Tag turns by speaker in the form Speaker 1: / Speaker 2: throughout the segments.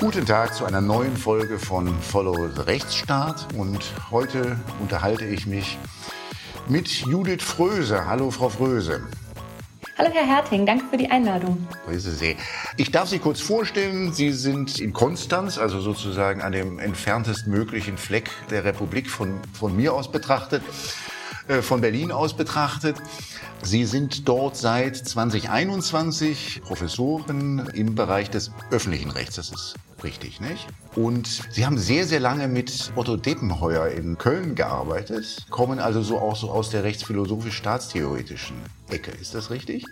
Speaker 1: Guten Tag zu einer neuen Folge von Follow the Rechtsstaat und heute unterhalte ich mich mit Judith Fröse. Hallo, Frau Fröse.
Speaker 2: Hallo Herr Herting, danke für die Einladung.
Speaker 1: Grüße Sie. Ich darf Sie kurz vorstellen, Sie sind in Konstanz, also sozusagen an dem entferntest möglichen Fleck der Republik von, von mir aus betrachtet, äh, von Berlin aus betrachtet. Sie sind dort seit 2021 Professorin im Bereich des öffentlichen Rechts. Das ist richtig, nicht? Und Sie haben sehr, sehr lange mit Otto Deppenheuer in Köln gearbeitet, kommen also so auch so aus der rechtsphilosophisch-staatstheoretischen Ecke. Ist das richtig?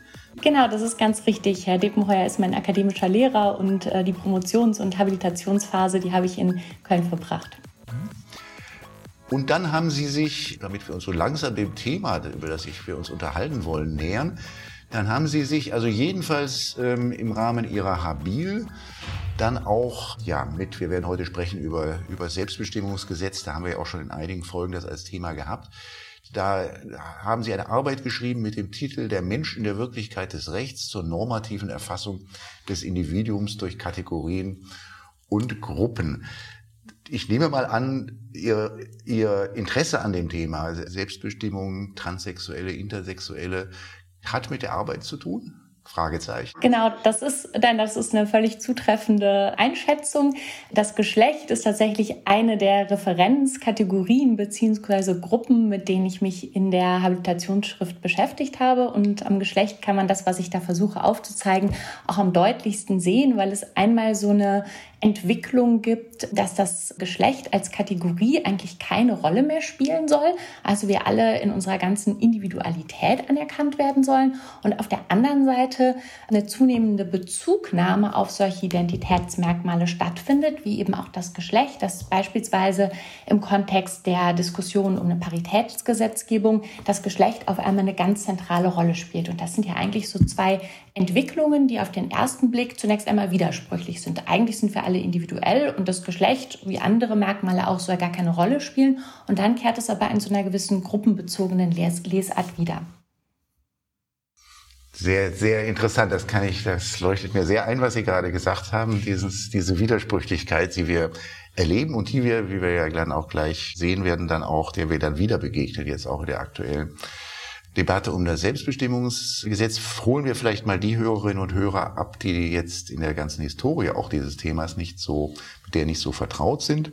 Speaker 2: Genau, das ist ganz richtig. Herr Deppenheuer ist mein akademischer Lehrer und äh, die Promotions- und Habilitationsphase, die habe ich in Köln verbracht.
Speaker 1: Und dann haben Sie sich, damit wir uns so langsam dem Thema, über das wir uns unterhalten wollen, nähern, dann haben Sie sich also jedenfalls ähm, im Rahmen Ihrer Habil dann auch, ja, mit, wir werden heute sprechen über, über Selbstbestimmungsgesetz, da haben wir ja auch schon in einigen Folgen das als Thema gehabt. Da haben Sie eine Arbeit geschrieben mit dem Titel Der Mensch in der Wirklichkeit des Rechts zur normativen Erfassung des Individuums durch Kategorien und Gruppen ich nehme mal an, Ihr, Ihr Interesse an dem Thema Selbstbestimmung, Transsexuelle, Intersexuelle hat mit der Arbeit zu tun? Fragezeichen.
Speaker 2: Genau, das ist, nein, das ist eine völlig zutreffende Einschätzung. Das Geschlecht ist tatsächlich eine der Referenzkategorien beziehungsweise Gruppen, mit denen ich mich in der Habilitationsschrift beschäftigt habe. Und am Geschlecht kann man das, was ich da versuche aufzuzeigen, auch am deutlichsten sehen, weil es einmal so eine Entwicklung gibt, dass das Geschlecht als Kategorie eigentlich keine Rolle mehr spielen soll. Also wir alle in unserer ganzen Individualität anerkannt werden sollen. Und auf der anderen Seite eine zunehmende Bezugnahme auf solche Identitätsmerkmale stattfindet, wie eben auch das Geschlecht, das beispielsweise im Kontext der Diskussion um eine Paritätsgesetzgebung das Geschlecht auf einmal eine ganz zentrale Rolle spielt. Und das sind ja eigentlich so zwei Entwicklungen, die auf den ersten Blick zunächst einmal widersprüchlich sind. Eigentlich sind wir alle individuell und das Geschlecht, wie andere Merkmale auch, soll gar keine Rolle spielen. Und dann kehrt es aber in so einer gewissen gruppenbezogenen Les Lesart wieder.
Speaker 1: Sehr, sehr interessant. Das kann ich, das leuchtet mir sehr ein, was Sie gerade gesagt haben. Dieses, diese Widersprüchlichkeit, die wir erleben und die wir, wie wir ja dann auch gleich sehen werden, dann auch, der wir dann wieder begegnen, jetzt auch in der aktuellen Debatte um das Selbstbestimmungsgesetz holen wir vielleicht mal die Hörerinnen und Hörer ab, die jetzt in der ganzen Historie auch dieses Themas nicht so, mit der nicht so vertraut sind.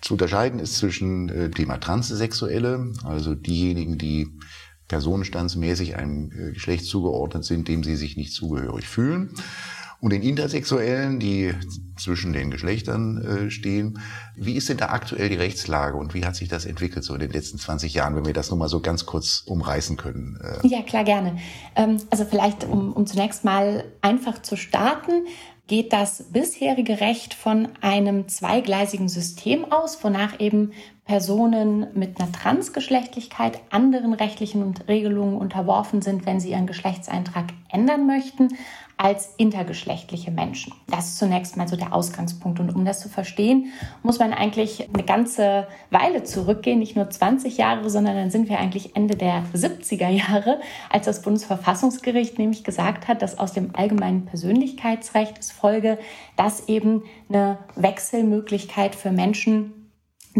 Speaker 1: Zu unterscheiden ist zwischen äh, Thema Transsexuelle, also diejenigen, die personenstandsmäßig einem äh, Geschlecht zugeordnet sind, dem sie sich nicht zugehörig fühlen und den Intersexuellen, die zwischen den Geschlechtern äh, stehen. Wie ist denn da aktuell die Rechtslage und wie hat sich das entwickelt so in den letzten 20 Jahren, wenn wir das nochmal so ganz kurz umreißen können?
Speaker 2: Äh? Ja, klar, gerne. Ähm, also vielleicht, um, um zunächst mal einfach zu starten, geht das bisherige Recht von einem zweigleisigen System aus, wonach eben Personen mit einer Transgeschlechtlichkeit anderen rechtlichen Regelungen unterworfen sind, wenn sie ihren Geschlechtseintrag ändern möchten, als intergeschlechtliche Menschen. Das ist zunächst mal so der Ausgangspunkt. Und um das zu verstehen, muss man eigentlich eine ganze Weile zurückgehen, nicht nur 20 Jahre, sondern dann sind wir eigentlich Ende der 70er Jahre, als das Bundesverfassungsgericht nämlich gesagt hat, dass aus dem allgemeinen Persönlichkeitsrecht es folge, dass eben eine Wechselmöglichkeit für Menschen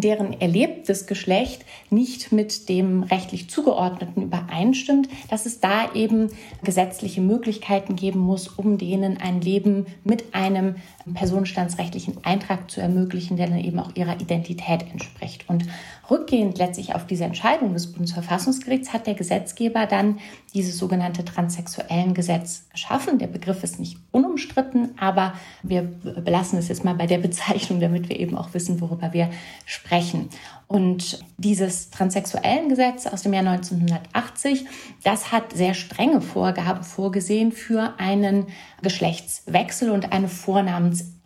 Speaker 2: deren erlebtes Geschlecht nicht mit dem rechtlich zugeordneten übereinstimmt, dass es da eben gesetzliche Möglichkeiten geben muss, um denen ein Leben mit einem personenstandsrechtlichen Eintrag zu ermöglichen, der dann eben auch ihrer Identität entspricht. Und rückgehend letztlich auf diese Entscheidung des Bundesverfassungsgerichts hat der Gesetzgeber dann dieses sogenannte transsexuellen Gesetz geschaffen. Der Begriff ist nicht unumstritten, aber wir belassen es jetzt mal bei der Bezeichnung, damit wir eben auch wissen, worüber wir sprechen. Und dieses transsexuellen Gesetz aus dem Jahr 1980, das hat sehr strenge Vorgaben vorgesehen für einen Geschlechtswechsel und eine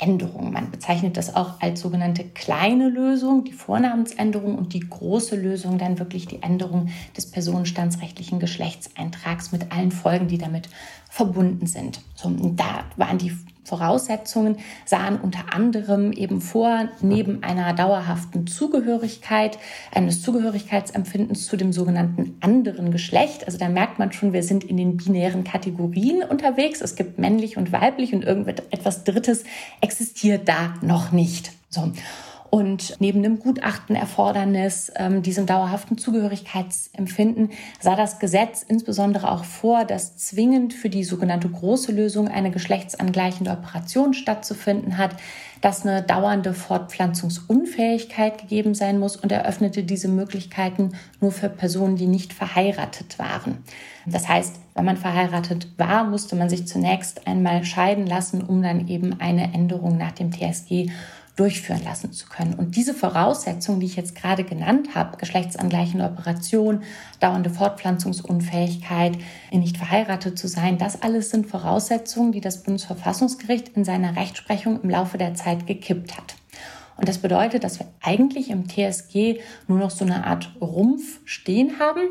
Speaker 2: Vornamensänderung. Man bezeichnet das auch als sogenannte kleine Lösung, die Vornamensänderung und die große Lösung dann wirklich die Änderung des personenstandsrechtlichen Geschlechtseintrags mit allen Folgen, die damit verbunden sind. So, da waren die Voraussetzungen sahen unter anderem eben vor, neben einer dauerhaften Zugehörigkeit, eines Zugehörigkeitsempfindens zu dem sogenannten anderen Geschlecht. Also da merkt man schon, wir sind in den binären Kategorien unterwegs. Es gibt männlich und weiblich und irgendetwas Drittes existiert da noch nicht. So. Und neben dem Gutachtenerfordernis, ähm, diesem dauerhaften Zugehörigkeitsempfinden, sah das Gesetz insbesondere auch vor, dass zwingend für die sogenannte große Lösung eine geschlechtsangleichende Operation stattzufinden hat, dass eine dauernde Fortpflanzungsunfähigkeit gegeben sein muss und eröffnete diese Möglichkeiten nur für Personen, die nicht verheiratet waren. Das heißt, wenn man verheiratet war, musste man sich zunächst einmal scheiden lassen, um dann eben eine Änderung nach dem TSG durchführen lassen zu können. Und diese Voraussetzungen, die ich jetzt gerade genannt habe, geschlechtsangleichende Operation, dauernde Fortpflanzungsunfähigkeit, nicht verheiratet zu sein, das alles sind Voraussetzungen, die das Bundesverfassungsgericht in seiner Rechtsprechung im Laufe der Zeit gekippt hat. Und das bedeutet, dass wir eigentlich im TSG nur noch so eine Art Rumpf stehen haben,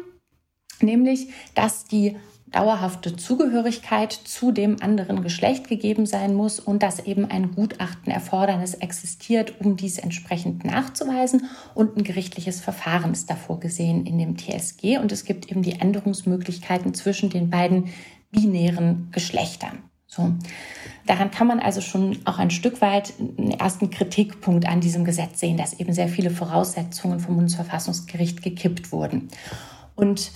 Speaker 2: nämlich dass die dauerhafte Zugehörigkeit zu dem anderen Geschlecht gegeben sein muss und dass eben ein Gutachtenerfordernis existiert, um dies entsprechend nachzuweisen und ein gerichtliches Verfahren ist davor gesehen in dem TSG und es gibt eben die Änderungsmöglichkeiten zwischen den beiden binären Geschlechtern. So. Daran kann man also schon auch ein Stück weit einen ersten Kritikpunkt an diesem Gesetz sehen, dass eben sehr viele Voraussetzungen vom Bundesverfassungsgericht gekippt wurden. Und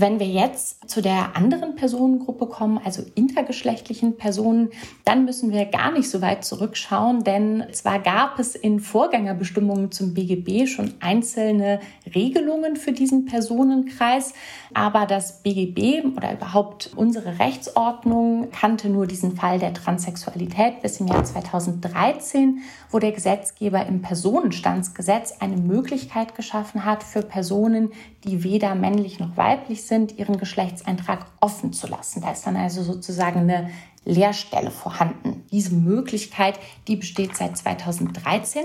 Speaker 2: wenn wir jetzt zu der anderen Personengruppe kommen, also intergeschlechtlichen Personen, dann müssen wir gar nicht so weit zurückschauen, denn zwar gab es in Vorgängerbestimmungen zum BGB schon einzelne Regelungen für diesen Personenkreis, aber das BGB oder überhaupt unsere Rechtsordnung kannte nur diesen Fall der Transsexualität bis im Jahr 2013, wo der Gesetzgeber im Personenstandsgesetz eine Möglichkeit geschaffen hat für Personen, die weder männlich noch weiblich sind, ihren Geschlechtseintrag offen zu lassen. Da ist dann also sozusagen eine Lehrstelle vorhanden. Diese Möglichkeit, die besteht seit 2013.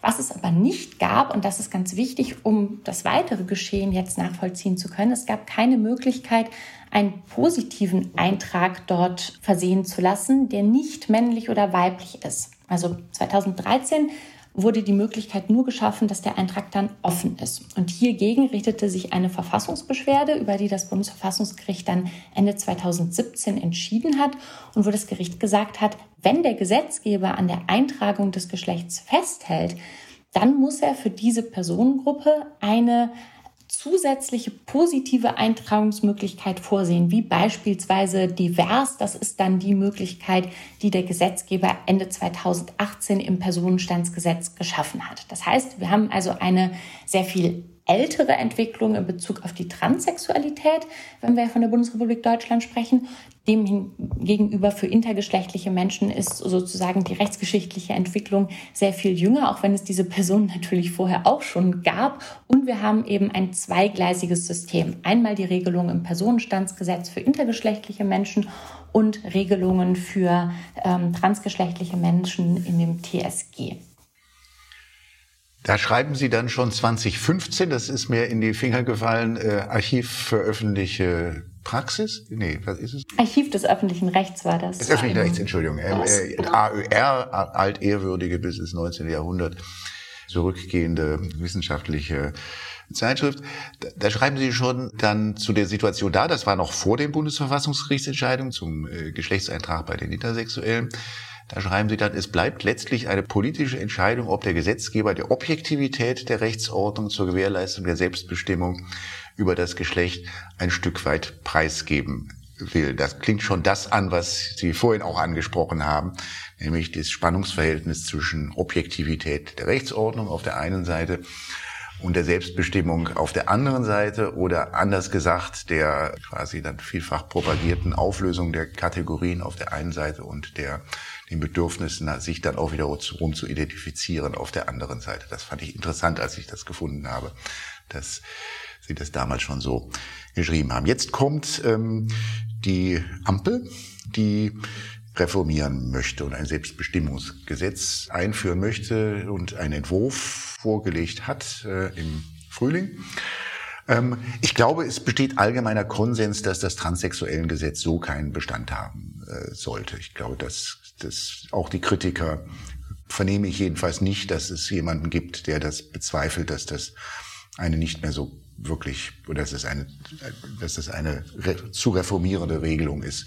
Speaker 2: Was es aber nicht gab, und das ist ganz wichtig, um das weitere Geschehen jetzt nachvollziehen zu können, es gab keine Möglichkeit, einen positiven Eintrag dort versehen zu lassen, der nicht männlich oder weiblich ist. Also 2013 wurde die Möglichkeit nur geschaffen, dass der Eintrag dann offen ist. Und hiergegen richtete sich eine Verfassungsbeschwerde, über die das Bundesverfassungsgericht dann Ende 2017 entschieden hat und wo das Gericht gesagt hat, wenn der Gesetzgeber an der Eintragung des Geschlechts festhält, dann muss er für diese Personengruppe eine zusätzliche positive Eintragungsmöglichkeit vorsehen, wie beispielsweise divers. Das ist dann die Möglichkeit, die der Gesetzgeber Ende 2018 im Personenstandsgesetz geschaffen hat. Das heißt, wir haben also eine sehr viel ältere Entwicklung in Bezug auf die Transsexualität, wenn wir von der Bundesrepublik Deutschland sprechen. Demgegenüber für intergeschlechtliche Menschen ist sozusagen die rechtsgeschichtliche Entwicklung sehr viel jünger, auch wenn es diese Personen natürlich vorher auch schon gab. Und wir haben eben ein zweigleisiges System. Einmal die Regelung im Personenstandsgesetz für intergeschlechtliche Menschen und Regelungen für ähm, transgeschlechtliche Menschen in dem TSG.
Speaker 1: Da schreiben Sie dann schon 2015, das ist mir in die Finger gefallen, äh, Archiv für öffentliche Praxis? Nee, was ist es?
Speaker 2: Archiv des öffentlichen Rechts war das.
Speaker 1: Des öffentlichen Rechts, Entschuldigung. Äh, genau. AÖR, altehrwürdige bis ins 19. Jahrhundert zurückgehende wissenschaftliche Zeitschrift. Da, da, schreiben Sie schon dann zu der Situation da, das war noch vor den Bundesverfassungsgerichtsentscheidungen zum äh, Geschlechtseintrag bei den Intersexuellen. Da schreiben Sie dann, es bleibt letztlich eine politische Entscheidung, ob der Gesetzgeber der Objektivität der Rechtsordnung zur Gewährleistung der Selbstbestimmung über das Geschlecht ein Stück weit preisgeben will. Das klingt schon das an, was Sie vorhin auch angesprochen haben, nämlich das Spannungsverhältnis zwischen Objektivität der Rechtsordnung auf der einen Seite und der Selbstbestimmung auf der anderen Seite oder anders gesagt der quasi dann vielfach propagierten Auflösung der Kategorien auf der einen Seite und der den Bedürfnissen, sich dann auch wieder zu identifizieren auf der anderen Seite. Das fand ich interessant, als ich das gefunden habe, dass Sie das damals schon so geschrieben haben. Jetzt kommt ähm, die Ampel, die reformieren möchte und ein Selbstbestimmungsgesetz einführen möchte und einen Entwurf vorgelegt hat äh, im Frühling. Ähm, ich glaube, es besteht allgemeiner Konsens, dass das transsexuellen Gesetz so keinen Bestand haben äh, sollte. Ich glaube, dass, dass auch die Kritiker vernehme ich jedenfalls nicht, dass es jemanden gibt, der das bezweifelt, dass das eine nicht mehr so wirklich, oder dass es eine, dass es eine zu reformierende Regelung ist,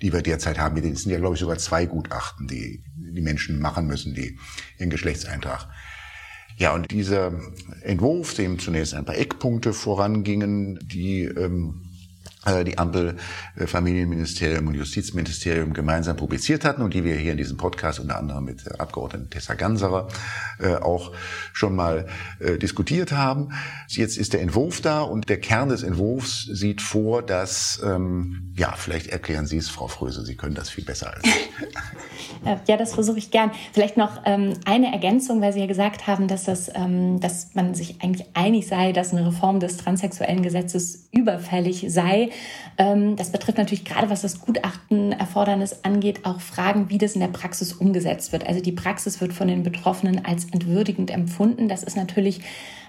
Speaker 1: die wir derzeit haben. Es sind ja, glaube ich, sogar zwei Gutachten, die die Menschen machen müssen, die ihren Geschlechtseintrag ja, und dieser Entwurf, dem zunächst ein paar Eckpunkte vorangingen, die ähm, äh, die Ampel äh, Familienministerium und Justizministerium gemeinsam publiziert hatten und die wir hier in diesem Podcast unter anderem mit der Abgeordneten Tessa Ganserer äh, auch schon mal diskutiert haben. Jetzt ist der Entwurf da und der Kern des Entwurfs sieht vor, dass, ähm, ja, vielleicht erklären Sie es, Frau Fröse, Sie können das viel besser als ich.
Speaker 2: ja, das versuche ich gern. Vielleicht noch ähm, eine Ergänzung, weil Sie ja gesagt haben, dass, das, ähm, dass man sich eigentlich einig sei, dass eine Reform des transsexuellen Gesetzes überfällig sei. Ähm, das betrifft natürlich gerade, was das Gutachtenerfordernis angeht, auch Fragen, wie das in der Praxis umgesetzt wird. Also die Praxis wird von den Betroffenen als entwürdigend empfunden. Das ist natürlich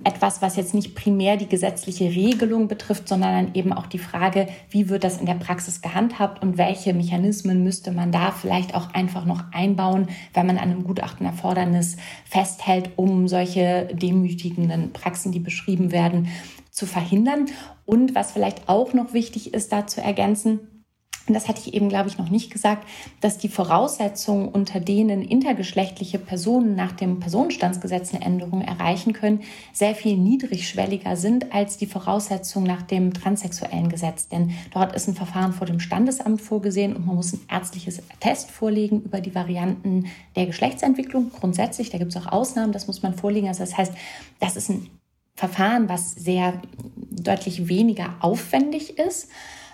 Speaker 2: etwas, was jetzt nicht primär die gesetzliche Regelung betrifft, sondern eben auch die Frage, wie wird das in der Praxis gehandhabt und welche Mechanismen müsste man da vielleicht auch einfach noch einbauen, wenn man an einem Gutachtenerfordernis festhält, um solche demütigenden Praxen, die beschrieben werden, zu verhindern. Und was vielleicht auch noch wichtig ist, da zu ergänzen, und das hatte ich eben, glaube ich, noch nicht gesagt, dass die Voraussetzungen, unter denen intergeschlechtliche Personen nach dem Personenstandsgesetz eine Änderung erreichen können, sehr viel niedrigschwelliger sind als die Voraussetzungen nach dem transsexuellen Gesetz. Denn dort ist ein Verfahren vor dem Standesamt vorgesehen und man muss ein ärztliches Test vorlegen über die Varianten der Geschlechtsentwicklung. Grundsätzlich, da gibt es auch Ausnahmen, das muss man vorlegen. Also das heißt, das ist ein Verfahren, was sehr deutlich weniger aufwendig ist.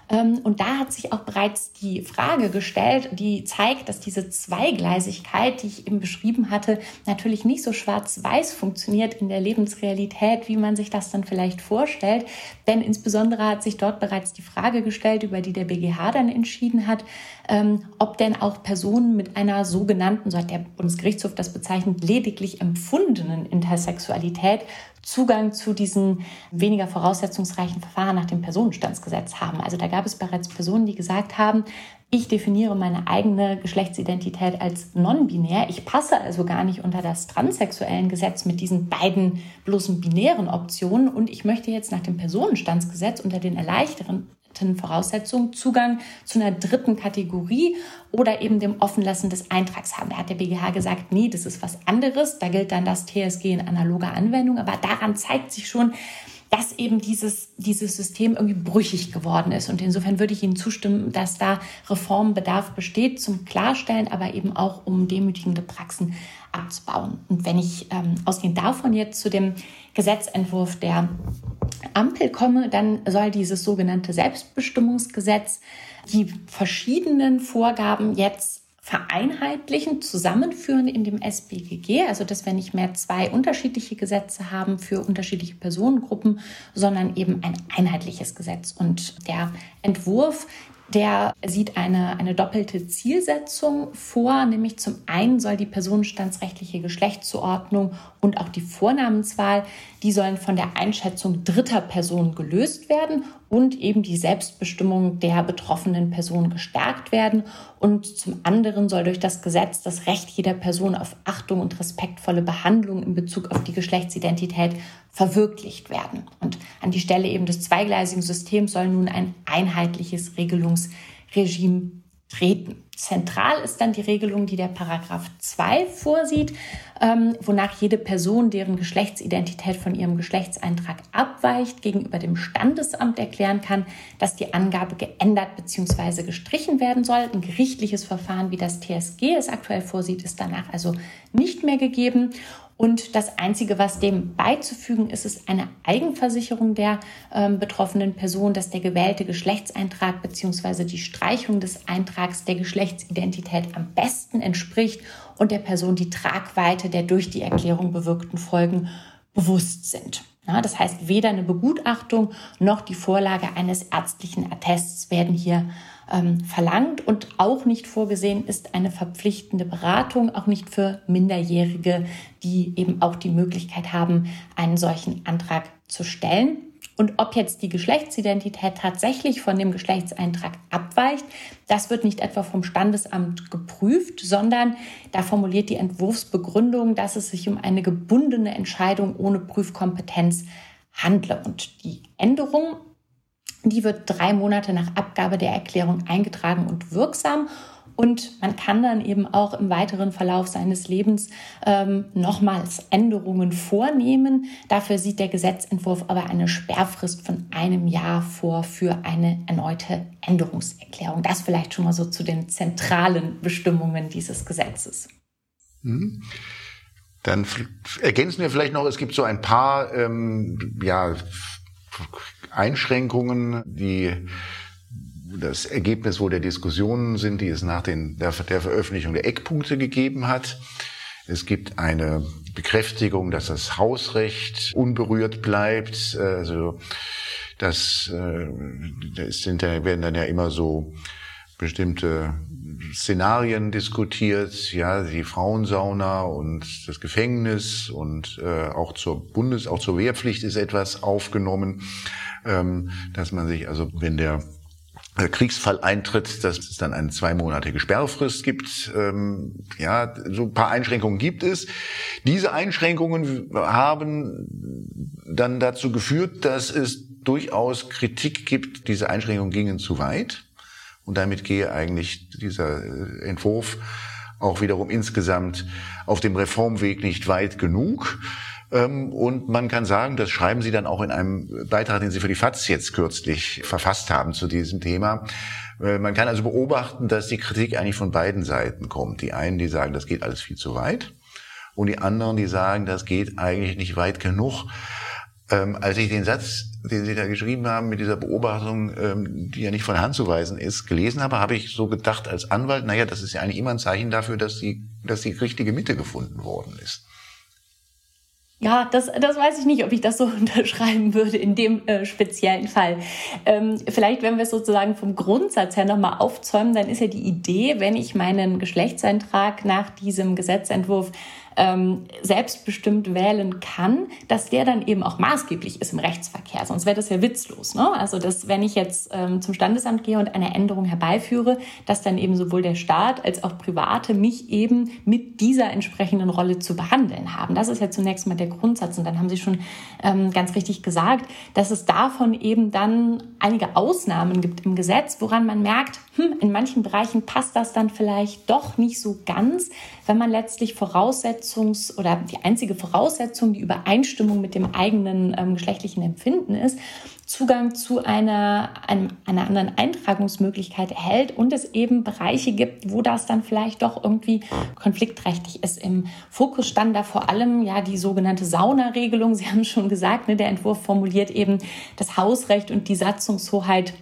Speaker 2: Ähm, und da hat sich auch bereits die Frage gestellt, die zeigt, dass diese Zweigleisigkeit, die ich eben beschrieben hatte, natürlich nicht so schwarz-weiß funktioniert in der Lebensrealität, wie man sich das dann vielleicht vorstellt. Denn insbesondere hat sich dort bereits die Frage gestellt, über die der BGH dann entschieden hat, ähm, ob denn auch Personen mit einer sogenannten, so hat der Bundesgerichtshof das bezeichnet, lediglich empfundenen Intersexualität Zugang zu diesen weniger voraussetzungsreichen Verfahren nach dem Personenstandsgesetz haben. Also da gab es bereits Personen, die gesagt haben, ich definiere meine eigene Geschlechtsidentität als non-binär. Ich passe also gar nicht unter das transsexuellen Gesetz mit diesen beiden bloßen binären Optionen und ich möchte jetzt nach dem Personenstandsgesetz unter den erleichterten Voraussetzungen Zugang zu einer dritten Kategorie oder eben dem Offenlassen des Eintrags haben. Da hat der BGH gesagt, nee, das ist was anderes. Da gilt dann das TSG in analoger Anwendung. Aber daran zeigt sich schon, dass eben dieses, dieses System irgendwie brüchig geworden ist. Und insofern würde ich Ihnen zustimmen, dass da Reformbedarf besteht zum Klarstellen, aber eben auch um demütigende Praxen abzubauen. Und wenn ich ähm, ausgehend davon jetzt zu dem Gesetzentwurf der Ampel komme, dann soll dieses sogenannte Selbstbestimmungsgesetz die verschiedenen Vorgaben jetzt vereinheitlichen, zusammenführen in dem SBGG, also dass wir nicht mehr zwei unterschiedliche Gesetze haben für unterschiedliche Personengruppen, sondern eben ein einheitliches Gesetz. Und der Entwurf, der sieht eine, eine doppelte Zielsetzung vor, nämlich zum einen soll die personenstandsrechtliche Geschlechtszuordnung und auch die Vornamenswahl, die sollen von der Einschätzung dritter Personen gelöst werden und eben die Selbstbestimmung der betroffenen Person gestärkt werden. Und zum anderen soll durch das Gesetz das Recht jeder Person auf Achtung und respektvolle Behandlung in Bezug auf die Geschlechtsidentität verwirklicht werden. Und an die Stelle eben des zweigleisigen Systems soll nun ein einheitliches Regelungsregime treten. Zentral ist dann die Regelung, die der Paragraph 2 vorsieht, ähm, wonach jede Person, deren Geschlechtsidentität von ihrem Geschlechtseintrag abweicht, gegenüber dem Standesamt erklären kann, dass die Angabe geändert bzw. gestrichen werden soll. Ein gerichtliches Verfahren, wie das TSG es aktuell vorsieht, ist danach also nicht mehr gegeben. Und das Einzige, was dem beizufügen ist, ist eine Eigenversicherung der ähm, betroffenen Person, dass der gewählte Geschlechtseintrag bzw. die Streichung des Eintrags der Geschlechtsidentität am besten entspricht und der Person die Tragweite der durch die Erklärung bewirkten Folgen bewusst sind. Ja, das heißt, weder eine Begutachtung noch die Vorlage eines ärztlichen Attests werden hier ähm, verlangt und auch nicht vorgesehen ist eine verpflichtende Beratung, auch nicht für Minderjährige, die eben auch die Möglichkeit haben, einen solchen Antrag zu stellen. Und ob jetzt die Geschlechtsidentität tatsächlich von dem Geschlechtseintrag abweicht, das wird nicht etwa vom Standesamt geprüft, sondern da formuliert die Entwurfsbegründung, dass es sich um eine gebundene Entscheidung ohne Prüfkompetenz handle. Und die Änderung die wird drei Monate nach Abgabe der Erklärung eingetragen und wirksam. Und man kann dann eben auch im weiteren Verlauf seines Lebens ähm, nochmals Änderungen vornehmen. Dafür sieht der Gesetzentwurf aber eine Sperrfrist von einem Jahr vor für eine erneute Änderungserklärung. Das vielleicht schon mal so zu den zentralen Bestimmungen dieses Gesetzes.
Speaker 1: Mhm. Dann ergänzen wir vielleicht noch, es gibt so ein paar ähm, ja, Einschränkungen, die das Ergebnis wohl der Diskussionen sind, die es nach den, der, der Veröffentlichung der Eckpunkte gegeben hat. Es gibt eine Bekräftigung, dass das Hausrecht unberührt bleibt. Also das, äh, das sind, werden dann ja immer so bestimmte Szenarien diskutiert, ja, die Frauensauna und das Gefängnis und äh, auch zur Bundes, auch zur Wehrpflicht ist etwas aufgenommen, ähm, dass man sich also, wenn der Kriegsfall eintritt, dass es dann eine zweimonatige Sperrfrist gibt. Ähm, ja, so ein paar Einschränkungen gibt es. Diese Einschränkungen haben dann dazu geführt, dass es durchaus Kritik gibt, diese Einschränkungen gingen zu weit. Und damit gehe eigentlich dieser äh, Entwurf auch wiederum insgesamt auf dem Reformweg nicht weit genug. Ähm, und man kann sagen, das schreiben Sie dann auch in einem Beitrag, den Sie für die FAZ jetzt kürzlich verfasst haben zu diesem Thema. Äh, man kann also beobachten, dass die Kritik eigentlich von beiden Seiten kommt. Die einen, die sagen, das geht alles viel zu weit. Und die anderen, die sagen, das geht eigentlich nicht weit genug. Ähm, als ich den Satz, den Sie da geschrieben haben mit dieser Beobachtung, ähm, die ja nicht von Hand zu weisen ist, gelesen habe, habe ich so gedacht als Anwalt, naja, das ist ja eigentlich immer ein Zeichen dafür, dass die, dass die richtige Mitte gefunden worden ist.
Speaker 2: Ja, das, das weiß ich nicht, ob ich das so unterschreiben würde in dem äh, speziellen Fall. Ähm, vielleicht, wenn wir es sozusagen vom Grundsatz her nochmal aufzäumen, dann ist ja die Idee, wenn ich meinen Geschlechtseintrag nach diesem Gesetzentwurf ähm, selbstbestimmt wählen kann, dass der dann eben auch maßgeblich ist im Rechtsverkehr. Sonst wäre das ja witzlos. Ne? Also, dass wenn ich jetzt ähm, zum Standesamt gehe und eine Änderung herbeiführe, dass dann eben sowohl der Staat als auch Private mich eben mit dieser entsprechenden Rolle zu behandeln haben. Das ist ja zunächst mal der Grundsatz. Und dann haben Sie schon ähm, ganz richtig gesagt, dass es davon eben dann einige Ausnahmen gibt im Gesetz, woran man merkt, hm, in manchen Bereichen passt das dann vielleicht doch nicht so ganz, wenn man letztlich Voraussetzungs- oder die einzige Voraussetzung, die Übereinstimmung mit dem eigenen ähm, geschlechtlichen Empfinden ist, Zugang zu einer, einem, einer anderen Eintragungsmöglichkeit erhält und es eben Bereiche gibt, wo das dann vielleicht doch irgendwie konfliktträchtig ist. Im Fokus stand da vor allem ja die sogenannte Saunaregelung. Sie haben schon gesagt, ne, der Entwurf formuliert eben das Hausrecht und die Satzungshoheit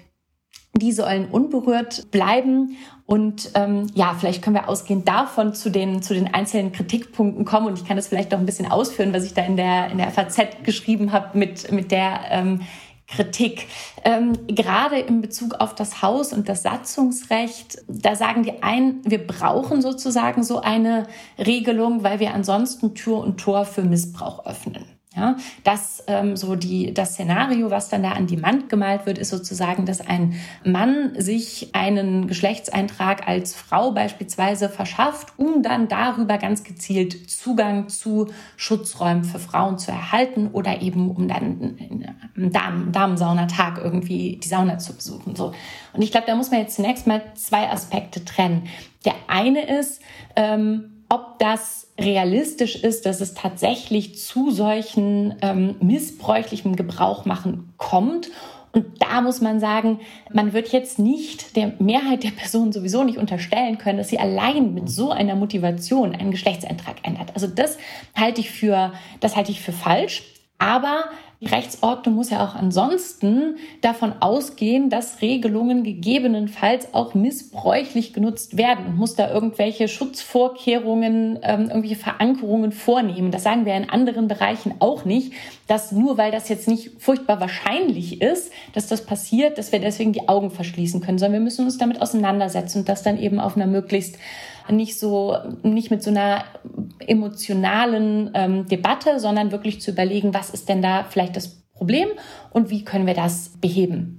Speaker 2: die sollen unberührt bleiben. Und ähm, ja, vielleicht können wir ausgehend davon zu den, zu den einzelnen Kritikpunkten kommen. Und ich kann das vielleicht noch ein bisschen ausführen, was ich da in der, in der FAZ geschrieben habe mit, mit der ähm, Kritik. Ähm, gerade in Bezug auf das Haus und das Satzungsrecht, da sagen die einen, wir brauchen sozusagen so eine Regelung, weil wir ansonsten Tür und Tor für Missbrauch öffnen. Ja, das ähm, so die das Szenario, was dann da an die Wand gemalt wird, ist sozusagen, dass ein Mann sich einen Geschlechtseintrag als Frau beispielsweise verschafft, um dann darüber ganz gezielt Zugang zu Schutzräumen für Frauen zu erhalten oder eben um dann am Damen, Damensaunatag irgendwie die Sauna zu besuchen. So und ich glaube, da muss man jetzt zunächst mal zwei Aspekte trennen. Der eine ist ähm, ob das realistisch ist, dass es tatsächlich zu solchen ähm, missbräuchlichem Gebrauch machen kommt. Und da muss man sagen, man wird jetzt nicht der Mehrheit der Personen sowieso nicht unterstellen können, dass sie allein mit so einer Motivation einen Geschlechtseintrag ändert. Also das halte ich für, das halte ich für falsch. Aber die Rechtsordnung muss ja auch ansonsten davon ausgehen, dass Regelungen gegebenenfalls auch missbräuchlich genutzt werden und muss da irgendwelche Schutzvorkehrungen, ähm, irgendwelche Verankerungen vornehmen. Das sagen wir in anderen Bereichen auch nicht, dass nur weil das jetzt nicht furchtbar wahrscheinlich ist, dass das passiert, dass wir deswegen die Augen verschließen können, sondern wir müssen uns damit auseinandersetzen und das dann eben auf einer möglichst nicht so, nicht mit so einer emotionalen ähm, Debatte, sondern wirklich zu überlegen, was ist denn da vielleicht das Problem und wie können wir das beheben.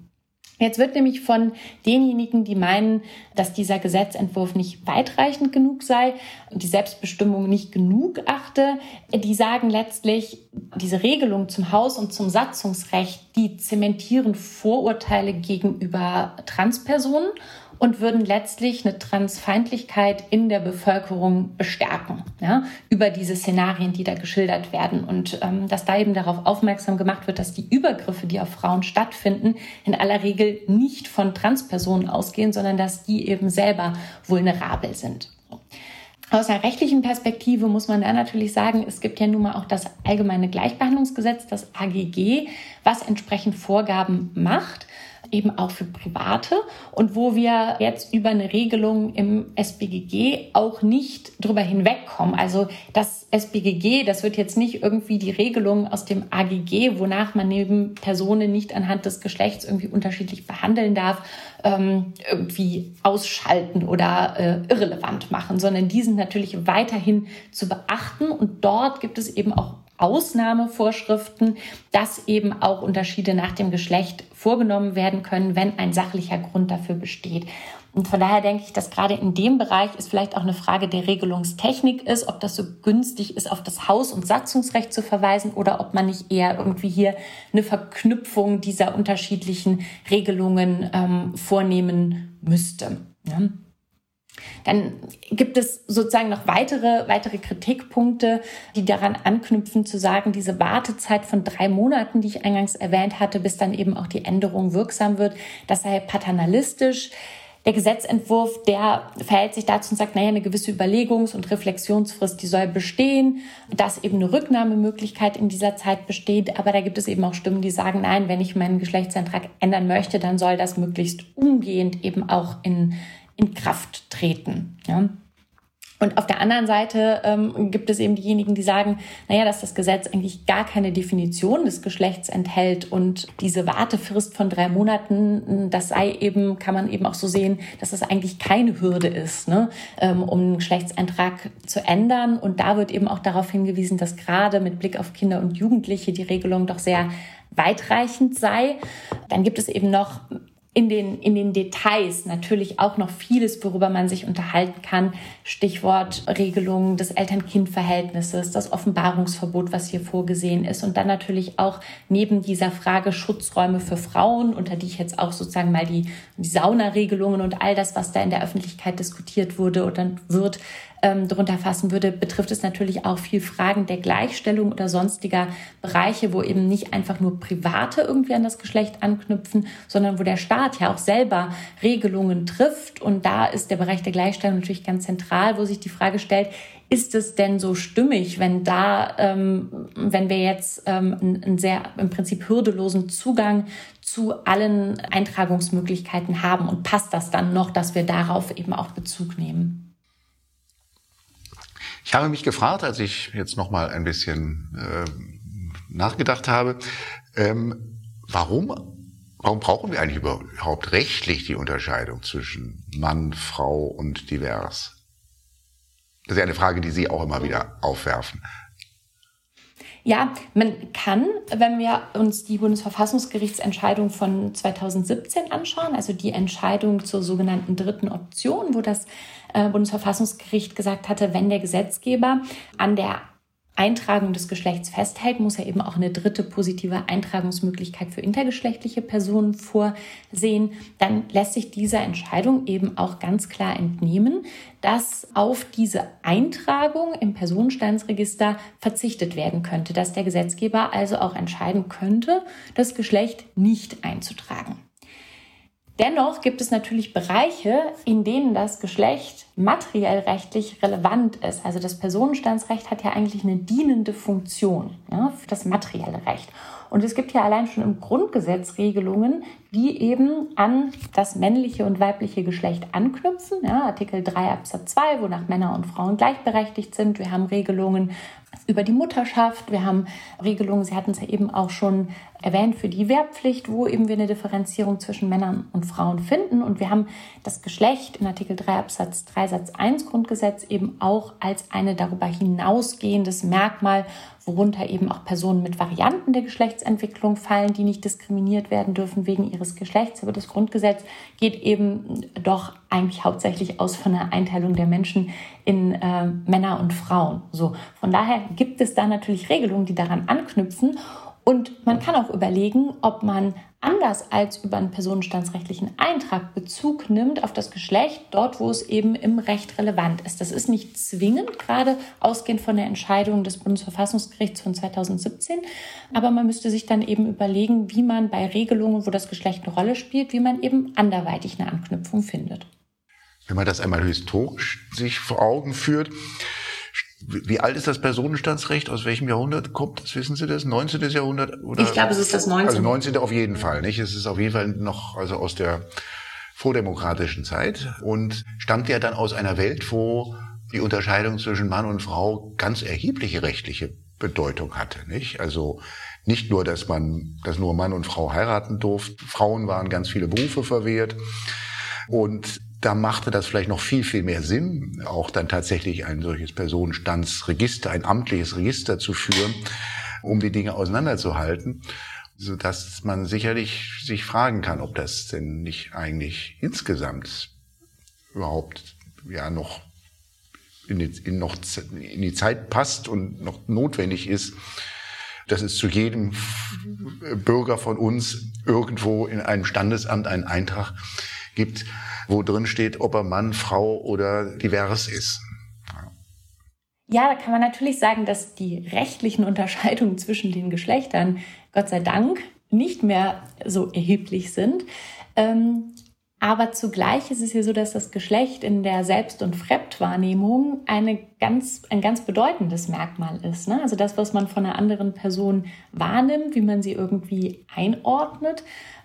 Speaker 2: Jetzt wird nämlich von denjenigen, die meinen, dass dieser Gesetzentwurf nicht weitreichend genug sei und die Selbstbestimmung nicht genug achte, die sagen letztlich, diese Regelung zum Haus- und zum Satzungsrecht, die zementieren Vorurteile gegenüber Transpersonen und würden letztlich eine Transfeindlichkeit in der Bevölkerung bestärken, ja, über diese Szenarien, die da geschildert werden. Und ähm, dass da eben darauf aufmerksam gemacht wird, dass die Übergriffe, die auf Frauen stattfinden, in aller Regel nicht von Transpersonen ausgehen, sondern dass die eben selber vulnerabel sind. Aus einer rechtlichen Perspektive muss man da natürlich sagen, es gibt ja nun mal auch das allgemeine Gleichbehandlungsgesetz, das AGG, was entsprechend Vorgaben macht eben auch für Private und wo wir jetzt über eine Regelung im SBGG auch nicht drüber hinwegkommen. Also das SBGG, das wird jetzt nicht irgendwie die Regelung aus dem AGG, wonach man neben Personen nicht anhand des Geschlechts irgendwie unterschiedlich behandeln darf, ähm, irgendwie ausschalten oder äh, irrelevant machen, sondern die sind natürlich weiterhin zu beachten und dort gibt es eben auch Ausnahmevorschriften, dass eben auch Unterschiede nach dem Geschlecht vorgenommen werden können, wenn ein sachlicher Grund dafür besteht. Und von daher denke ich, dass gerade in dem Bereich es vielleicht auch eine Frage der Regelungstechnik ist, ob das so günstig ist, auf das Haus- und Satzungsrecht zu verweisen oder ob man nicht eher irgendwie hier eine Verknüpfung dieser unterschiedlichen Regelungen ähm, vornehmen müsste. Ja. Dann gibt es sozusagen noch weitere, weitere Kritikpunkte, die daran anknüpfen, zu sagen, diese Wartezeit von drei Monaten, die ich eingangs erwähnt hatte, bis dann eben auch die Änderung wirksam wird, das sei paternalistisch. Der Gesetzentwurf, der verhält sich dazu und sagt, naja, eine gewisse Überlegungs- und Reflexionsfrist, die soll bestehen, dass eben eine Rücknahmemöglichkeit in dieser Zeit besteht. Aber da gibt es eben auch Stimmen, die sagen, nein, wenn ich meinen Geschlechtsantrag ändern möchte, dann soll das möglichst umgehend eben auch in in Kraft treten. Ja. Und auf der anderen Seite ähm, gibt es eben diejenigen, die sagen, naja, dass das Gesetz eigentlich gar keine Definition des Geschlechts enthält und diese Wartefrist von drei Monaten, das sei eben, kann man eben auch so sehen, dass das eigentlich keine Hürde ist, ne, ähm, um einen Geschlechtseintrag zu ändern. Und da wird eben auch darauf hingewiesen, dass gerade mit Blick auf Kinder und Jugendliche die Regelung doch sehr weitreichend sei. Dann gibt es eben noch in den, in den Details natürlich auch noch vieles, worüber man sich unterhalten kann. Stichwort Regelungen des Eltern-Kind-Verhältnisses, das Offenbarungsverbot, was hier vorgesehen ist. Und dann natürlich auch neben dieser Frage Schutzräume für Frauen, unter die ich jetzt auch sozusagen mal die, die Saunaregelungen und all das, was da in der Öffentlichkeit diskutiert wurde oder wird, ähm, darunter fassen würde, betrifft es natürlich auch viel Fragen der Gleichstellung oder sonstiger Bereiche, wo eben nicht einfach nur Private irgendwie an das Geschlecht anknüpfen, sondern wo der Staat ja auch selber Regelungen trifft. Und da ist der Bereich der Gleichstellung natürlich ganz zentral, wo sich die Frage stellt, ist es denn so stimmig, wenn da, ähm, wenn wir jetzt ähm, einen sehr im Prinzip hürdelosen Zugang zu allen Eintragungsmöglichkeiten haben und passt das dann noch, dass wir darauf eben auch Bezug nehmen?
Speaker 1: Ich habe mich gefragt, als ich jetzt noch mal ein bisschen äh, nachgedacht habe, ähm, warum Warum brauchen wir eigentlich überhaupt rechtlich die Unterscheidung zwischen Mann, Frau und divers? Das ist ja eine Frage, die Sie auch immer wieder aufwerfen.
Speaker 2: Ja, man kann, wenn wir uns die Bundesverfassungsgerichtsentscheidung von 2017 anschauen, also die Entscheidung zur sogenannten dritten Option, wo das äh, Bundesverfassungsgericht gesagt hatte, wenn der Gesetzgeber an der Eintragung des Geschlechts festhält, muss er eben auch eine dritte positive Eintragungsmöglichkeit für intergeschlechtliche Personen vorsehen. Dann lässt sich dieser Entscheidung eben auch ganz klar entnehmen, dass auf diese Eintragung im Personenstandsregister verzichtet werden könnte, dass der Gesetzgeber also auch entscheiden könnte, das Geschlecht nicht einzutragen. Dennoch gibt es natürlich Bereiche, in denen das Geschlecht materiell rechtlich relevant ist. Also das Personenstandsrecht hat ja eigentlich eine dienende Funktion ja, für das materielle Recht. Und es gibt ja allein schon im Grundgesetz Regelungen, die eben an das männliche und weibliche Geschlecht anknüpfen. Ja, Artikel 3 Absatz 2, wonach Männer und Frauen gleichberechtigt sind. Wir haben Regelungen über die Mutterschaft. Wir haben Regelungen, Sie hatten es ja eben auch schon erwähnt, für die Wehrpflicht, wo eben wir eine Differenzierung zwischen Männern und Frauen finden. Und wir haben das Geschlecht in Artikel 3 Absatz 3 Satz 1 Grundgesetz eben auch als eine darüber hinausgehendes Merkmal worunter eben auch Personen mit Varianten der Geschlechtsentwicklung fallen, die nicht diskriminiert werden dürfen wegen ihres Geschlechts. Aber das Grundgesetz geht eben doch eigentlich hauptsächlich aus von der Einteilung der Menschen in äh, Männer und Frauen. So, von daher gibt es da natürlich Regelungen, die daran anknüpfen. Und man kann auch überlegen, ob man anders als über einen personenstandsrechtlichen Eintrag Bezug nimmt auf das Geschlecht, dort wo es eben im Recht relevant ist. Das ist nicht zwingend, gerade ausgehend von der Entscheidung des Bundesverfassungsgerichts von 2017, aber man müsste sich dann eben überlegen, wie man bei Regelungen, wo das Geschlecht eine Rolle spielt, wie man eben anderweitig eine Anknüpfung findet.
Speaker 1: Wenn man das einmal historisch sich vor Augen führt, wie alt ist das Personenstandsrecht? Aus welchem Jahrhundert kommt das? Wissen Sie das? 19. Jahrhundert?
Speaker 2: Oder? Ich glaube, es ist das 19.
Speaker 1: Also 19. auf jeden Fall, nicht? Es ist auf jeden Fall noch, also aus der vordemokratischen Zeit und stammt ja dann aus einer Welt, wo die Unterscheidung zwischen Mann und Frau ganz erhebliche rechtliche Bedeutung hatte, nicht? Also nicht nur, dass man, dass nur Mann und Frau heiraten durften. Frauen waren ganz viele Berufe verwehrt. Und da machte das vielleicht noch viel, viel mehr Sinn, auch dann tatsächlich ein solches Personenstandsregister, ein amtliches Register zu führen, um die Dinge auseinanderzuhalten, so dass man sicherlich sich fragen kann, ob das denn nicht eigentlich insgesamt überhaupt ja noch in die, in noch in die Zeit passt und noch notwendig ist, dass es zu jedem Bürger von uns irgendwo in einem Standesamt einen Eintrag gibt, wo drin steht, ob er Mann, Frau oder divers ist.
Speaker 2: Ja, da kann man natürlich sagen, dass die rechtlichen Unterscheidungen zwischen den Geschlechtern, Gott sei Dank, nicht mehr so erheblich sind. Ähm, aber zugleich ist es ja so, dass das Geschlecht in der Selbst- und Fremdwahrnehmung eine ganz, ein ganz bedeutendes Merkmal ist. Ne? Also das, was man von einer anderen Person wahrnimmt, wie man sie irgendwie einordnet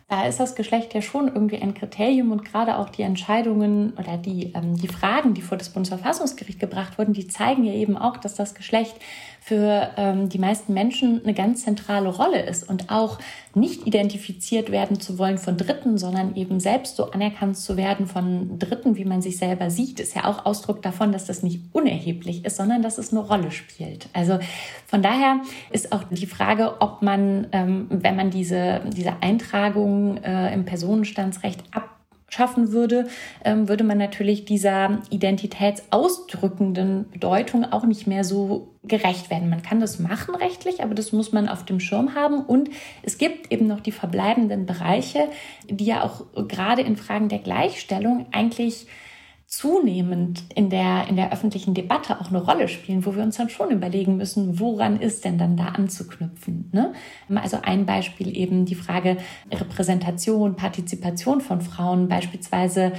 Speaker 2: da ist das Geschlecht ja schon irgendwie ein Kriterium und gerade auch die Entscheidungen oder die, ähm, die Fragen, die vor das Bundesverfassungsgericht gebracht wurden, die zeigen ja eben auch, dass das Geschlecht für ähm, die meisten Menschen eine ganz zentrale Rolle ist und auch nicht identifiziert werden zu wollen von Dritten, sondern eben selbst so anerkannt zu werden von Dritten, wie man sich selber sieht, ist ja auch Ausdruck davon, dass das nicht unerheblich ist, sondern dass es eine Rolle spielt. Also von daher ist auch die Frage, ob man, ähm, wenn man diese, diese Eintragung äh, im Personenstandsrecht ab schaffen würde, ähm, würde man natürlich dieser identitätsausdrückenden Bedeutung auch nicht mehr so gerecht werden. Man kann das machen rechtlich, aber das muss man auf dem Schirm haben. Und es gibt eben noch die verbleibenden Bereiche, die ja auch gerade in Fragen der Gleichstellung eigentlich zunehmend in der, in der öffentlichen Debatte auch eine Rolle spielen, wo wir uns dann schon überlegen müssen, woran ist denn dann da anzuknüpfen. Ne? Also ein Beispiel eben die Frage Repräsentation, Partizipation von Frauen, beispielsweise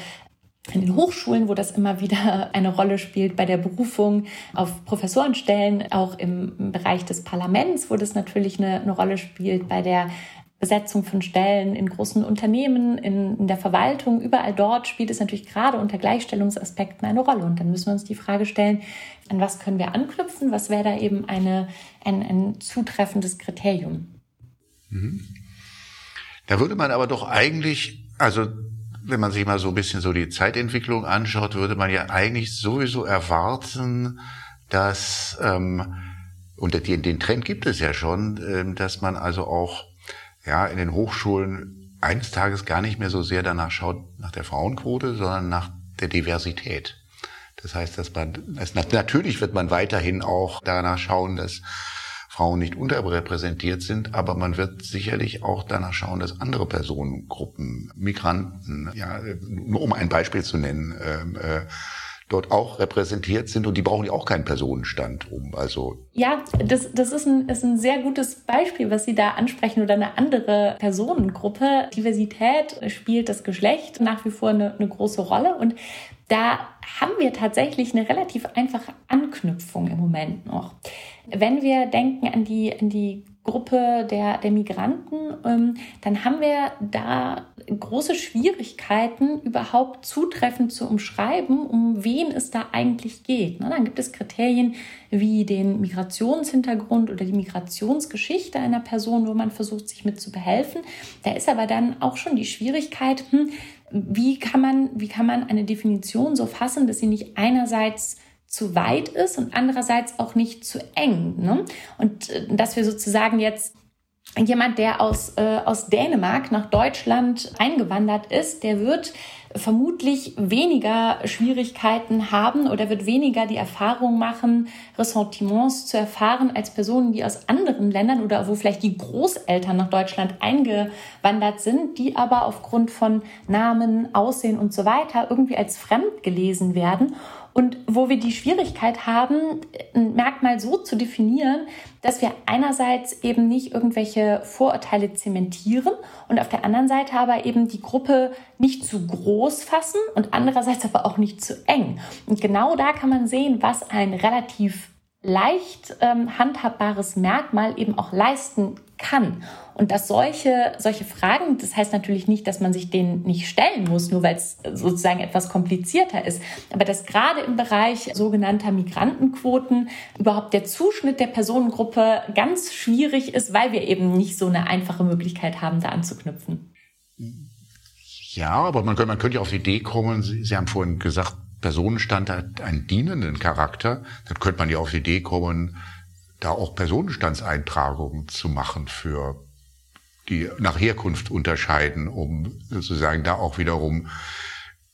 Speaker 2: in den Hochschulen, wo das immer wieder eine Rolle spielt bei der Berufung auf Professorenstellen, auch im Bereich des Parlaments, wo das natürlich eine, eine Rolle spielt bei der Besetzung von Stellen in großen Unternehmen, in, in, der Verwaltung, überall dort spielt es natürlich gerade unter Gleichstellungsaspekten eine Rolle. Und dann müssen wir uns die Frage stellen, an was können wir anknüpfen? Was wäre da eben eine, ein, ein zutreffendes Kriterium?
Speaker 1: Mhm. Da würde man aber doch eigentlich, also wenn man sich mal so ein bisschen so die Zeitentwicklung anschaut, würde man ja eigentlich sowieso erwarten, dass, ähm, und den, den Trend gibt es ja schon, ähm, dass man also auch ja, in den Hochschulen eines Tages gar nicht mehr so sehr danach schaut, nach der Frauenquote, sondern nach der Diversität. Das heißt, dass man, dass natürlich wird man weiterhin auch danach schauen, dass Frauen nicht unterrepräsentiert sind, aber man wird sicherlich auch danach schauen, dass andere Personengruppen, Migranten, ja, nur um ein Beispiel zu nennen, ähm, äh, dort auch repräsentiert sind und die brauchen ja auch keinen Personenstand um. Also
Speaker 2: ja, das, das ist, ein, ist ein sehr gutes Beispiel, was Sie da ansprechen oder eine andere Personengruppe. Diversität spielt das Geschlecht nach wie vor eine, eine große Rolle und da haben wir tatsächlich eine relativ einfache Anknüpfung im Moment noch. Wenn wir denken an die, an die Gruppe der, der Migranten, ähm, dann haben wir da große Schwierigkeiten, überhaupt zutreffend zu umschreiben, um wen es da eigentlich geht. Ne? Dann gibt es Kriterien wie den Migrationshintergrund oder die Migrationsgeschichte einer Person, wo man versucht, sich mit zu behelfen. Da ist aber dann auch schon die Schwierigkeit, hm, wie kann man, wie kann man eine Definition so fassen, dass sie nicht einerseits zu weit ist und andererseits auch nicht zu eng. Ne? Und äh, dass wir sozusagen jetzt jemand, der aus, äh, aus Dänemark nach Deutschland eingewandert ist, der wird vermutlich weniger Schwierigkeiten haben oder wird weniger die Erfahrung machen, Ressentiments zu erfahren als Personen, die aus anderen Ländern oder wo vielleicht die Großeltern nach Deutschland eingewandert sind, die aber aufgrund von Namen, Aussehen und so weiter irgendwie als fremd gelesen werden und wo wir die Schwierigkeit haben, ein Merkmal so zu definieren, dass wir einerseits eben nicht irgendwelche Vorurteile zementieren und auf der anderen Seite aber eben die Gruppe nicht zu groß fassen und andererseits aber auch nicht zu eng. Und genau da kann man sehen, was ein relativ leicht ähm, handhabbares Merkmal eben auch leisten kann. Und dass solche, solche Fragen, das heißt natürlich nicht, dass man sich denen nicht stellen muss, nur weil es sozusagen etwas komplizierter ist, aber dass gerade im Bereich sogenannter Migrantenquoten überhaupt der Zuschnitt der Personengruppe ganz schwierig ist, weil wir eben nicht so eine einfache Möglichkeit haben, da anzuknüpfen.
Speaker 1: Ja, aber man könnte, man könnte ja auf die Idee kommen, Sie, Sie haben vorhin gesagt, Personenstand hat einen dienenden Charakter, dann könnte man ja auf die Idee kommen, da auch Personenstandseintragungen zu machen für die nach Herkunft unterscheiden, um sozusagen da auch wiederum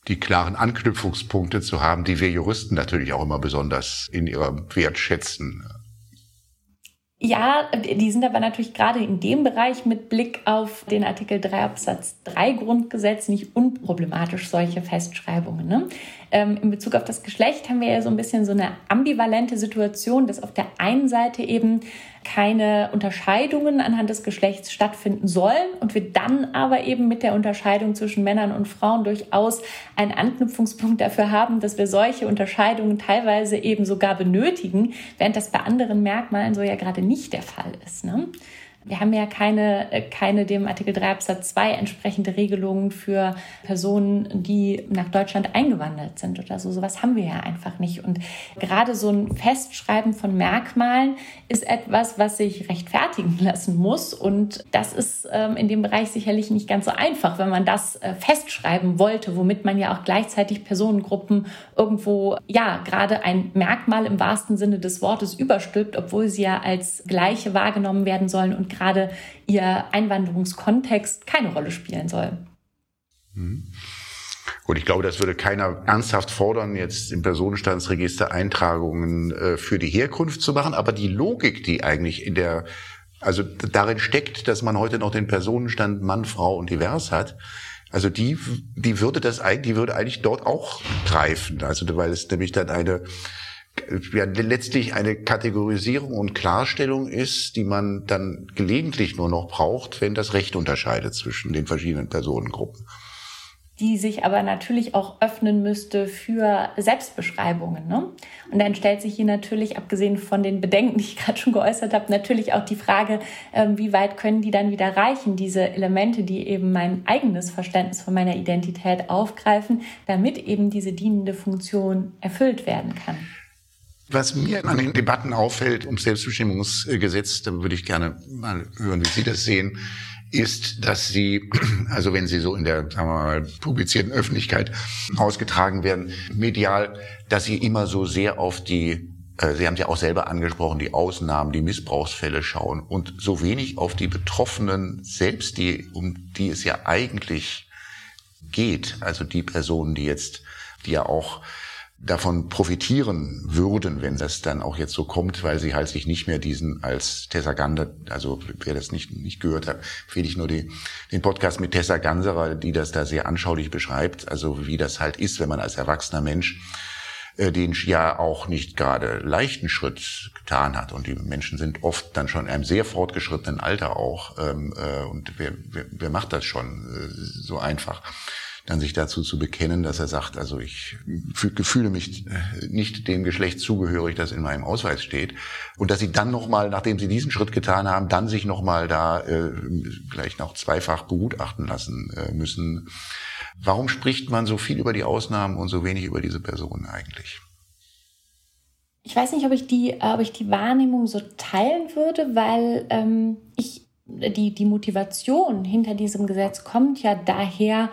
Speaker 1: die klaren Anknüpfungspunkte zu haben, die wir Juristen natürlich auch immer besonders in ihrem Wert schätzen.
Speaker 2: Ja, die sind aber natürlich gerade in dem Bereich mit Blick auf den Artikel 3 Absatz 3 Grundgesetz nicht unproblematisch, solche Festschreibungen. Ne? Ähm, in Bezug auf das Geschlecht haben wir ja so ein bisschen so eine ambivalente Situation, dass auf der einen Seite eben keine Unterscheidungen anhand des Geschlechts stattfinden sollen und wir dann aber eben mit der Unterscheidung zwischen Männern und Frauen durchaus einen Anknüpfungspunkt dafür haben, dass wir solche Unterscheidungen teilweise eben sogar benötigen, während das bei anderen Merkmalen so ja gerade nicht der Fall ist. Ne? Wir haben ja keine, äh, keine dem Artikel 3 Absatz 2 entsprechende Regelungen für Personen, die nach Deutschland eingewandert sind oder so. Sowas haben wir ja einfach nicht. Und gerade so ein Festschreiben von Merkmalen ist etwas, was sich rechtfertigen lassen muss. Und das ist ähm, in dem Bereich sicherlich nicht ganz so einfach, wenn man das äh, festschreiben wollte, womit man ja auch gleichzeitig Personengruppen irgendwo, ja, gerade ein Merkmal im wahrsten Sinne des Wortes überstülpt, obwohl sie ja als gleiche wahrgenommen werden sollen und gerade ihr Einwanderungskontext keine Rolle spielen soll.
Speaker 1: Mhm. Und ich glaube, das würde keiner ernsthaft fordern, jetzt im Personenstandsregister Eintragungen äh, für die Herkunft zu machen. Aber die Logik, die eigentlich in der, also darin steckt, dass man heute noch den Personenstand Mann, Frau und divers hat, also die, die würde das eigentlich, die würde eigentlich dort auch greifen. Also weil es nämlich dann eine ja, letztlich eine Kategorisierung und Klarstellung ist, die man dann gelegentlich nur noch braucht, wenn das Recht unterscheidet zwischen den verschiedenen Personengruppen.
Speaker 2: Die sich aber natürlich auch öffnen müsste für Selbstbeschreibungen. Ne? Und dann stellt sich hier natürlich, abgesehen von den Bedenken, die ich gerade schon geäußert habe, natürlich auch die Frage, ähm, wie weit können die dann wieder reichen, diese Elemente, die eben mein eigenes Verständnis von meiner Identität aufgreifen, damit eben diese dienende Funktion erfüllt werden kann.
Speaker 1: Was mir an den Debatten auffällt ums Selbstbestimmungsgesetz, da würde ich gerne mal hören, wie Sie das sehen, ist, dass sie, also wenn sie so in der, sagen wir mal, publizierten Öffentlichkeit ausgetragen werden, medial, dass sie immer so sehr auf die, äh, Sie haben ja auch selber angesprochen, die Ausnahmen, die Missbrauchsfälle schauen und so wenig auf die Betroffenen selbst, die, um die es ja eigentlich geht, also die Personen, die jetzt, die ja auch davon profitieren würden, wenn das dann auch jetzt so kommt, weil sie halt sich nicht mehr diesen als Tessa Gander, also wer das nicht, nicht gehört hat, fehle ich nur die, den Podcast mit Tessa Ganserer, die das da sehr anschaulich beschreibt, also wie das halt ist, wenn man als erwachsener Mensch äh, den ja auch nicht gerade leichten Schritt getan hat. Und die Menschen sind oft dann schon in einem sehr fortgeschrittenen Alter auch. Ähm, äh, und wer, wer, wer macht das schon äh, so einfach? Dann sich dazu zu bekennen, dass er sagt, also ich fühle mich äh, nicht dem Geschlecht zugehörig, das in meinem Ausweis steht. Und dass sie dann nochmal, nachdem sie diesen Schritt getan haben, dann sich nochmal da äh, vielleicht noch zweifach begutachten lassen äh, müssen. Warum spricht man so viel über die Ausnahmen und so wenig über diese Personen eigentlich?
Speaker 2: Ich weiß nicht, ob ich die, ob ich die Wahrnehmung so teilen würde, weil ähm, ich die, die Motivation hinter diesem Gesetz kommt ja daher,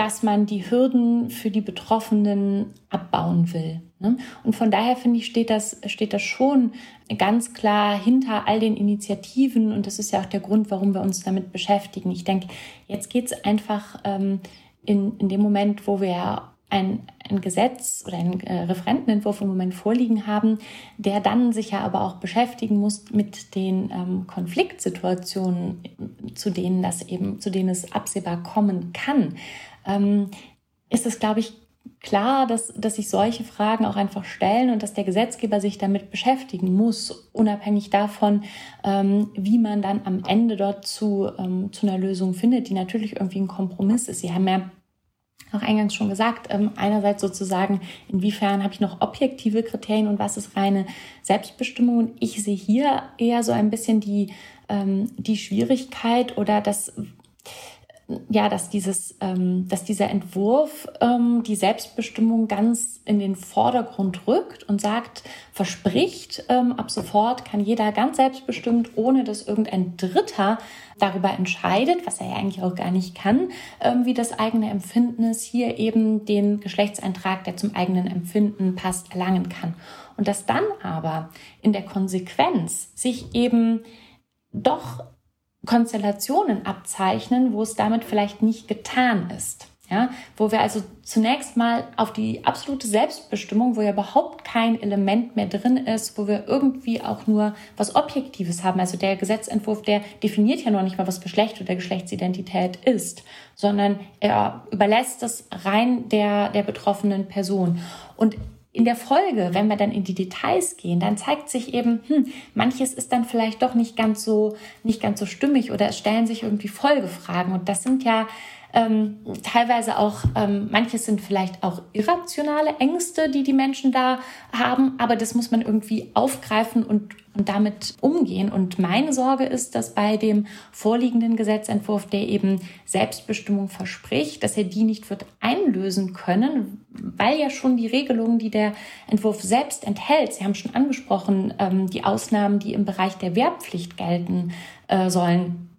Speaker 2: dass man die Hürden für die Betroffenen abbauen will. Ne? Und von daher finde ich, steht das, steht das schon ganz klar hinter all den Initiativen. Und das ist ja auch der Grund, warum wir uns damit beschäftigen. Ich denke, jetzt geht es einfach ähm, in, in dem Moment, wo wir ein, ein Gesetz oder einen äh, Referentenentwurf im Moment vorliegen haben, der dann sich ja aber auch beschäftigen muss mit den ähm, Konfliktsituationen, zu denen das eben, zu denen es absehbar kommen kann, ähm, ist es, glaube ich, klar, dass, dass sich solche Fragen auch einfach stellen und dass der Gesetzgeber sich damit beschäftigen muss, unabhängig davon, ähm, wie man dann am Ende dort zu, ähm, zu einer Lösung findet, die natürlich irgendwie ein Kompromiss ist. Sie haben ja auch eingangs schon gesagt, ähm, einerseits sozusagen, inwiefern habe ich noch objektive Kriterien und was ist reine Selbstbestimmung. Und ich sehe hier eher so ein bisschen die, ähm, die Schwierigkeit oder das, ja, dass dieses, ähm, dass dieser Entwurf ähm, die Selbstbestimmung ganz in den Vordergrund rückt und sagt, verspricht, ähm, ab sofort kann jeder ganz selbstbestimmt, ohne dass irgendein Dritter darüber entscheidet, was er ja eigentlich auch gar nicht kann, ähm, wie das eigene Empfinden ist, hier eben den Geschlechtseintrag, der zum eigenen Empfinden passt, erlangen kann. Und dass dann aber in der Konsequenz sich eben doch Konstellationen abzeichnen, wo es damit vielleicht nicht getan ist. Ja, wo wir also zunächst mal auf die absolute Selbstbestimmung, wo ja überhaupt kein Element mehr drin ist, wo wir irgendwie auch nur was Objektives haben. Also der Gesetzentwurf, der definiert ja noch nicht mal, was Geschlecht oder Geschlechtsidentität ist, sondern er überlässt es rein der, der betroffenen Person. Und in der Folge, wenn wir dann in die Details gehen, dann zeigt sich eben, hm, manches ist dann vielleicht doch nicht ganz so, nicht ganz so stimmig oder es stellen sich irgendwie Folgefragen. Und das sind ja ähm, teilweise auch, ähm, manches sind vielleicht auch irrationale Ängste, die die Menschen da haben, aber das muss man irgendwie aufgreifen und, und damit umgehen. Und meine Sorge ist, dass bei dem vorliegenden Gesetzentwurf, der eben Selbstbestimmung verspricht, dass er die nicht wird einlösen können, weil ja schon die Regelungen, die der Entwurf selbst enthält, Sie haben schon angesprochen, ähm, die Ausnahmen, die im Bereich der Wehrpflicht gelten äh, sollen,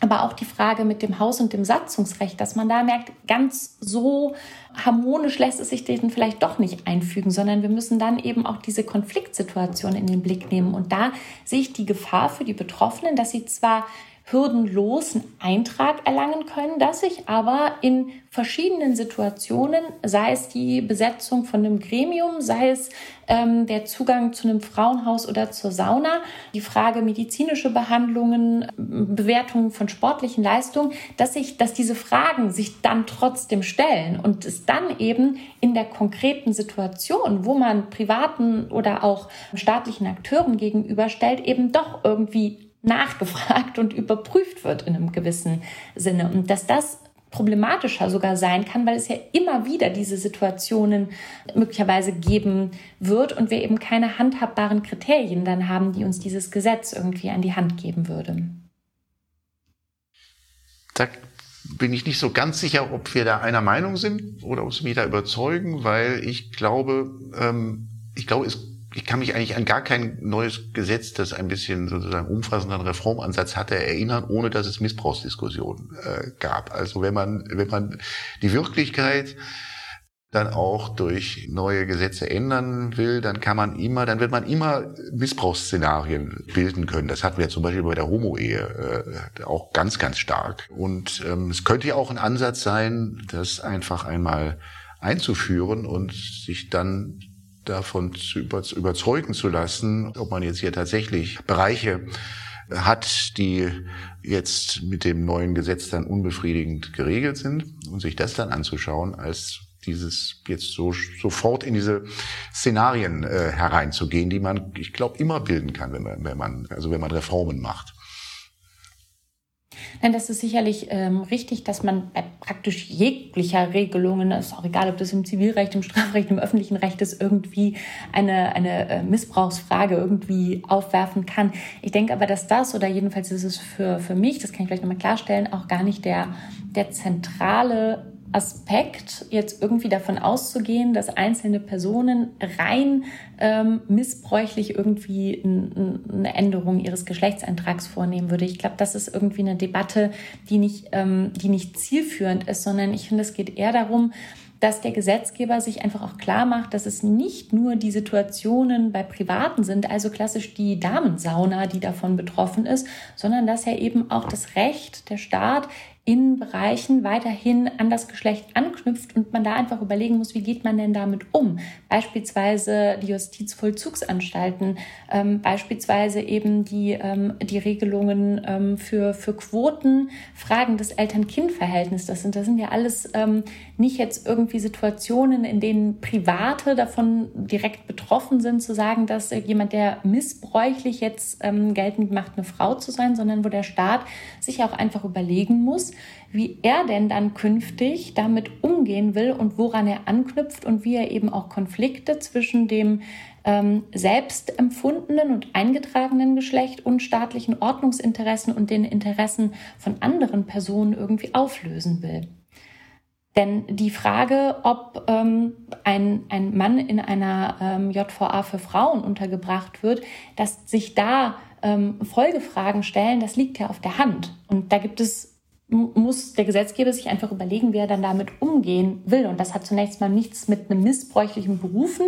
Speaker 2: aber auch die Frage mit dem Haus- und dem Satzungsrecht, dass man da merkt, ganz so harmonisch lässt es sich den vielleicht doch nicht einfügen, sondern wir müssen dann eben auch diese Konfliktsituation in den Blick nehmen. Und da sehe ich die Gefahr für die Betroffenen, dass sie zwar hürdenlosen Eintrag erlangen können, dass sich aber in verschiedenen Situationen, sei es die Besetzung von einem Gremium, sei es ähm, der Zugang zu einem Frauenhaus oder zur Sauna, die Frage medizinische Behandlungen, Bewertungen von sportlichen Leistungen, dass sich, dass diese Fragen sich dann trotzdem stellen und es dann eben in der konkreten Situation, wo man privaten oder auch staatlichen Akteuren gegenüberstellt, eben doch irgendwie nachgefragt und überprüft wird in einem gewissen Sinne. Und dass das problematischer sogar sein kann, weil es ja immer wieder diese Situationen möglicherweise geben wird und wir eben keine handhabbaren Kriterien dann haben, die uns dieses Gesetz irgendwie an die Hand geben würde.
Speaker 1: Da bin ich nicht so ganz sicher, ob wir da einer Meinung sind oder ob Sie mich da überzeugen, weil ich glaube, ähm, ich glaube, es ich kann mich eigentlich an gar kein neues Gesetz, das ein bisschen sozusagen umfassenden Reformansatz hatte, erinnern, ohne dass es Missbrauchsdiskussionen äh, gab. Also wenn man, wenn man die Wirklichkeit dann auch durch neue Gesetze ändern will, dann kann man immer, dann wird man immer Missbrauchsszenarien bilden können. Das hatten wir zum Beispiel bei der Homo-Ehe äh, auch ganz, ganz stark. Und ähm, es könnte ja auch ein Ansatz sein, das einfach einmal einzuführen und sich dann davon zu überzeugen zu lassen, ob man jetzt hier tatsächlich Bereiche hat, die jetzt mit dem neuen Gesetz dann unbefriedigend geregelt sind und sich das dann anzuschauen, als dieses jetzt so sofort in diese Szenarien äh, hereinzugehen, die man, ich glaube, immer bilden kann, wenn man, wenn man, also wenn man Reformen macht.
Speaker 2: Nein, das ist sicherlich ähm, richtig, dass man bei praktisch jeglicher Regelungen, ist auch egal, ob das im Zivilrecht, im Strafrecht, im öffentlichen Recht ist, irgendwie eine, eine äh, Missbrauchsfrage irgendwie aufwerfen kann. Ich denke aber, dass das, oder jedenfalls ist es für, für mich, das kann ich vielleicht nochmal klarstellen, auch gar nicht der, der zentrale Aspekt, jetzt irgendwie davon auszugehen, dass einzelne Personen rein ähm, missbräuchlich irgendwie eine Änderung ihres Geschlechtseintrags vornehmen würde. Ich glaube, das ist irgendwie eine Debatte, die nicht, ähm, die nicht zielführend ist, sondern ich finde, es geht eher darum, dass der Gesetzgeber sich einfach auch klar macht, dass es nicht nur die Situationen bei Privaten sind, also klassisch die Damensauna, die davon betroffen ist, sondern dass er eben auch das Recht der Staat in Bereichen weiterhin an das Geschlecht anknüpft und man da einfach überlegen muss, wie geht man denn damit um? Beispielsweise die Justizvollzugsanstalten, ähm, beispielsweise eben die, ähm, die Regelungen ähm, für, für Quoten, Fragen des Eltern-Kind-Verhältnisses. Das sind, das sind ja alles ähm, nicht jetzt irgendwie Situationen, in denen Private davon direkt betroffen sind, zu sagen, dass jemand, der missbräuchlich jetzt ähm, geltend macht, eine Frau zu sein, sondern wo der Staat sich auch einfach überlegen muss, wie er denn dann künftig damit umgehen will und woran er anknüpft und wie er eben auch Konflikte zwischen dem ähm, selbst empfundenen und eingetragenen Geschlecht und staatlichen Ordnungsinteressen und den Interessen von anderen Personen irgendwie auflösen will. Denn die Frage, ob ähm, ein, ein Mann in einer ähm, JVA für Frauen untergebracht wird, dass sich da ähm, Folgefragen stellen, das liegt ja auf der Hand. Und da gibt es muss der Gesetzgeber sich einfach überlegen, wie er dann damit umgehen will. Und das hat zunächst mal nichts mit einem missbräuchlichen Berufen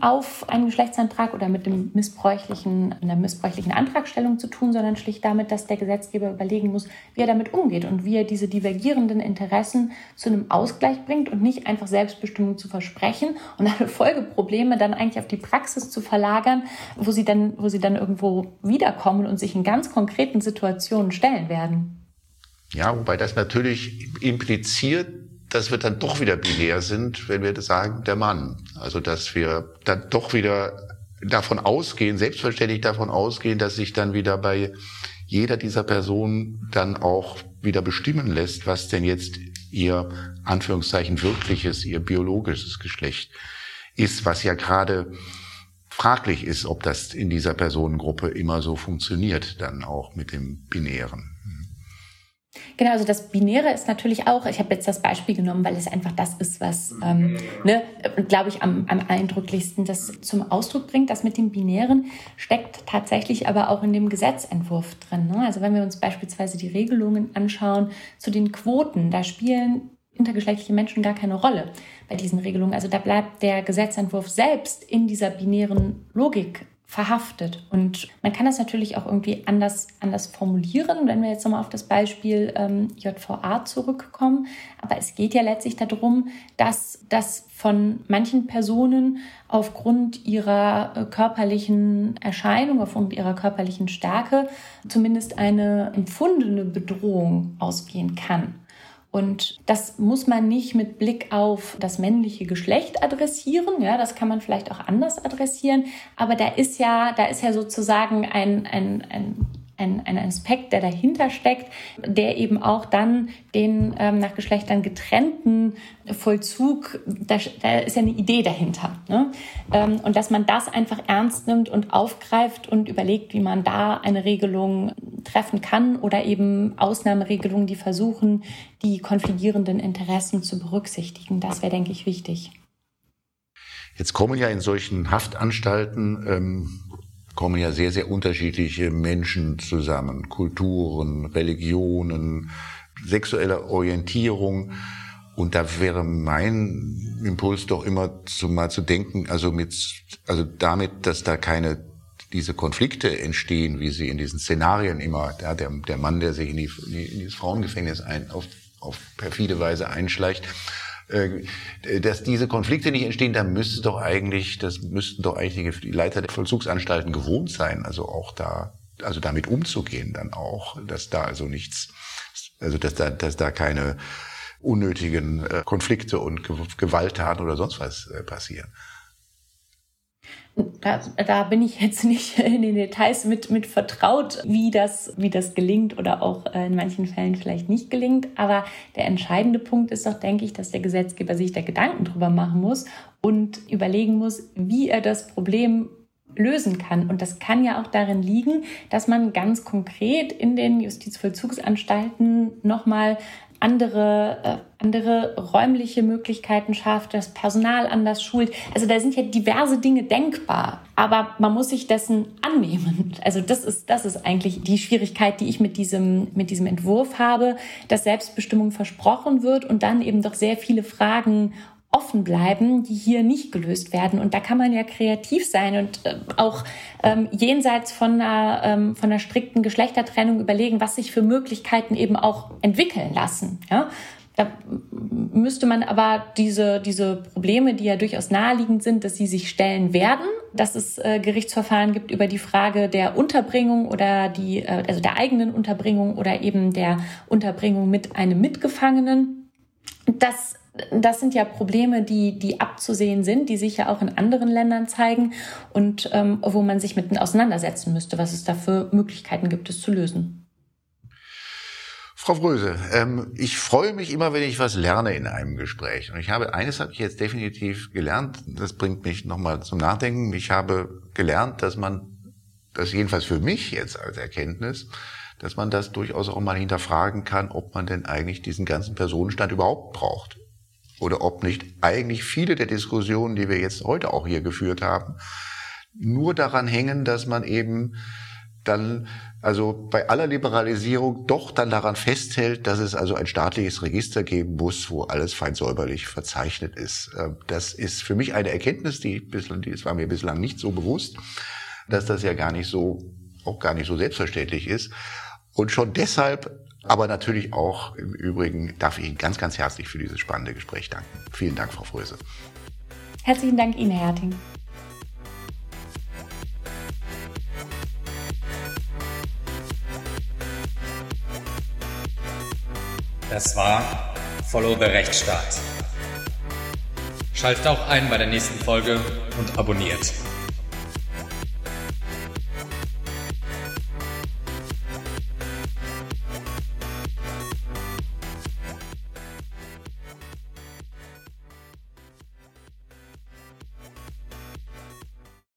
Speaker 2: auf einen Geschlechtsantrag oder mit dem missbräuchlichen, einer missbräuchlichen Antragstellung zu tun, sondern schlicht damit, dass der Gesetzgeber überlegen muss, wie er damit umgeht und wie er diese divergierenden Interessen zu einem Ausgleich bringt und nicht einfach Selbstbestimmung zu versprechen und alle Folgeprobleme dann eigentlich auf die Praxis zu verlagern, wo sie dann, wo sie dann irgendwo wiederkommen und sich in ganz konkreten Situationen stellen werden.
Speaker 1: Ja, wobei das natürlich impliziert, dass wir dann doch wieder binär sind, wenn wir sagen, der Mann. Also dass wir dann doch wieder davon ausgehen, selbstverständlich davon ausgehen, dass sich dann wieder bei jeder dieser Personen dann auch wieder bestimmen lässt, was denn jetzt ihr Anführungszeichen wirkliches, ihr biologisches Geschlecht ist, was ja gerade fraglich ist, ob das in dieser Personengruppe immer so funktioniert, dann auch mit dem Binären.
Speaker 2: Genau, also das Binäre ist natürlich auch, ich habe jetzt das Beispiel genommen, weil es einfach das ist, was, ähm, ne, glaube ich, am, am eindrücklichsten das zum Ausdruck bringt. Das mit dem Binären steckt tatsächlich aber auch in dem Gesetzentwurf drin. Ne? Also wenn wir uns beispielsweise die Regelungen anschauen zu den Quoten, da spielen intergeschlechtliche Menschen gar keine Rolle bei diesen Regelungen. Also da bleibt der Gesetzentwurf selbst in dieser binären Logik verhaftet. Und man kann das natürlich auch irgendwie anders, anders formulieren, wenn wir jetzt nochmal auf das Beispiel ähm, JVA zurückkommen. Aber es geht ja letztlich darum, dass das von manchen Personen aufgrund ihrer äh, körperlichen Erscheinung, aufgrund ihrer körperlichen Stärke zumindest eine empfundene Bedrohung ausgehen kann. Und das muss man nicht mit Blick auf das männliche Geschlecht adressieren. Ja, das kann man vielleicht auch anders adressieren. Aber da ist ja, da ist ja sozusagen ein, ein, ein ein, ein Aspekt, der dahinter steckt, der eben auch dann den ähm, nach Geschlechtern getrennten Vollzug, da, da ist ja eine Idee dahinter. Ne? Ähm, und dass man das einfach ernst nimmt und aufgreift und überlegt, wie man da eine Regelung treffen kann oder eben Ausnahmeregelungen, die versuchen, die konfligierenden Interessen zu berücksichtigen. Das wäre, denke ich, wichtig.
Speaker 1: Jetzt kommen ja in solchen Haftanstalten ähm, kommen ja sehr, sehr unterschiedliche Menschen zusammen, Kulturen, Religionen, sexuelle Orientierung. Und da wäre mein Impuls doch immer zu, mal zu denken, also mit, also damit, dass da keine diese Konflikte entstehen, wie sie in diesen Szenarien immer, ja, der, der Mann, der sich in, die, in dieses Frauengefängnis ein, auf, auf perfide Weise einschleicht, dass diese Konflikte nicht entstehen, da müsste doch eigentlich, das müssten doch eigentlich die Leiter der Vollzugsanstalten gewohnt sein, also auch da, also damit umzugehen dann auch, dass da also nichts, also dass da, dass da keine unnötigen äh, Konflikte und Gewalttaten oder sonst was äh, passieren.
Speaker 2: Da, da bin ich jetzt nicht in den Details mit, mit vertraut, wie das, wie das gelingt oder auch äh, in manchen Fällen vielleicht nicht gelingt. Aber der entscheidende Punkt ist doch, denke ich, dass der Gesetzgeber sich da Gedanken drüber machen muss und überlegen muss, wie er das Problem lösen kann. Und das kann ja auch darin liegen, dass man ganz konkret in den Justizvollzugsanstalten nochmal andere, äh, andere räumliche Möglichkeiten schafft, das Personal anders schult. Also da sind ja diverse Dinge denkbar, aber man muss sich dessen annehmen. Also das ist, das ist eigentlich die Schwierigkeit, die ich mit diesem, mit diesem Entwurf habe, dass Selbstbestimmung versprochen wird und dann eben doch sehr viele Fragen offen bleiben, die hier nicht gelöst werden. Und da kann man ja kreativ sein und äh, auch ähm, jenseits von einer, ähm, von einer strikten Geschlechtertrennung überlegen, was sich für Möglichkeiten eben auch entwickeln lassen. Ja? Da müsste man aber diese, diese Probleme, die ja durchaus naheliegend sind, dass sie sich stellen werden, dass es äh, Gerichtsverfahren gibt über die Frage der Unterbringung oder die, äh, also der eigenen Unterbringung oder eben der Unterbringung mit einem Mitgefangenen. Das das sind ja Probleme, die, die abzusehen sind, die sich ja auch in anderen Ländern zeigen und ähm, wo man sich mit auseinandersetzen müsste, was es da für Möglichkeiten gibt, es zu lösen.
Speaker 1: Frau Fröse, ähm, ich freue mich immer, wenn ich was lerne in einem Gespräch. Und ich habe, eines habe ich jetzt definitiv gelernt, das bringt mich nochmal zum Nachdenken. Ich habe gelernt, dass man, das jedenfalls für mich jetzt als Erkenntnis, dass man das durchaus auch mal hinterfragen kann, ob man denn eigentlich diesen ganzen Personenstand überhaupt braucht oder ob nicht eigentlich viele der Diskussionen, die wir jetzt heute auch hier geführt haben, nur daran hängen, dass man eben dann, also bei aller Liberalisierung doch dann daran festhält, dass es also ein staatliches Register geben muss, wo alles fein säuberlich verzeichnet ist. Ähm, das ist für mich eine Erkenntnis, die bislang, die war mir bislang nicht so bewusst, dass das ja gar nicht so, auch gar nicht so selbstverständlich ist. Und schon deshalb aber natürlich auch im Übrigen darf ich Ihnen ganz, ganz herzlich für dieses spannende Gespräch danken. Vielen Dank, Frau Fröse.
Speaker 2: Herzlichen Dank Ihnen, Herr Herting.
Speaker 3: Das war Follow the Rechtsstaat. Schaltet auch ein bei der nächsten Folge und abonniert.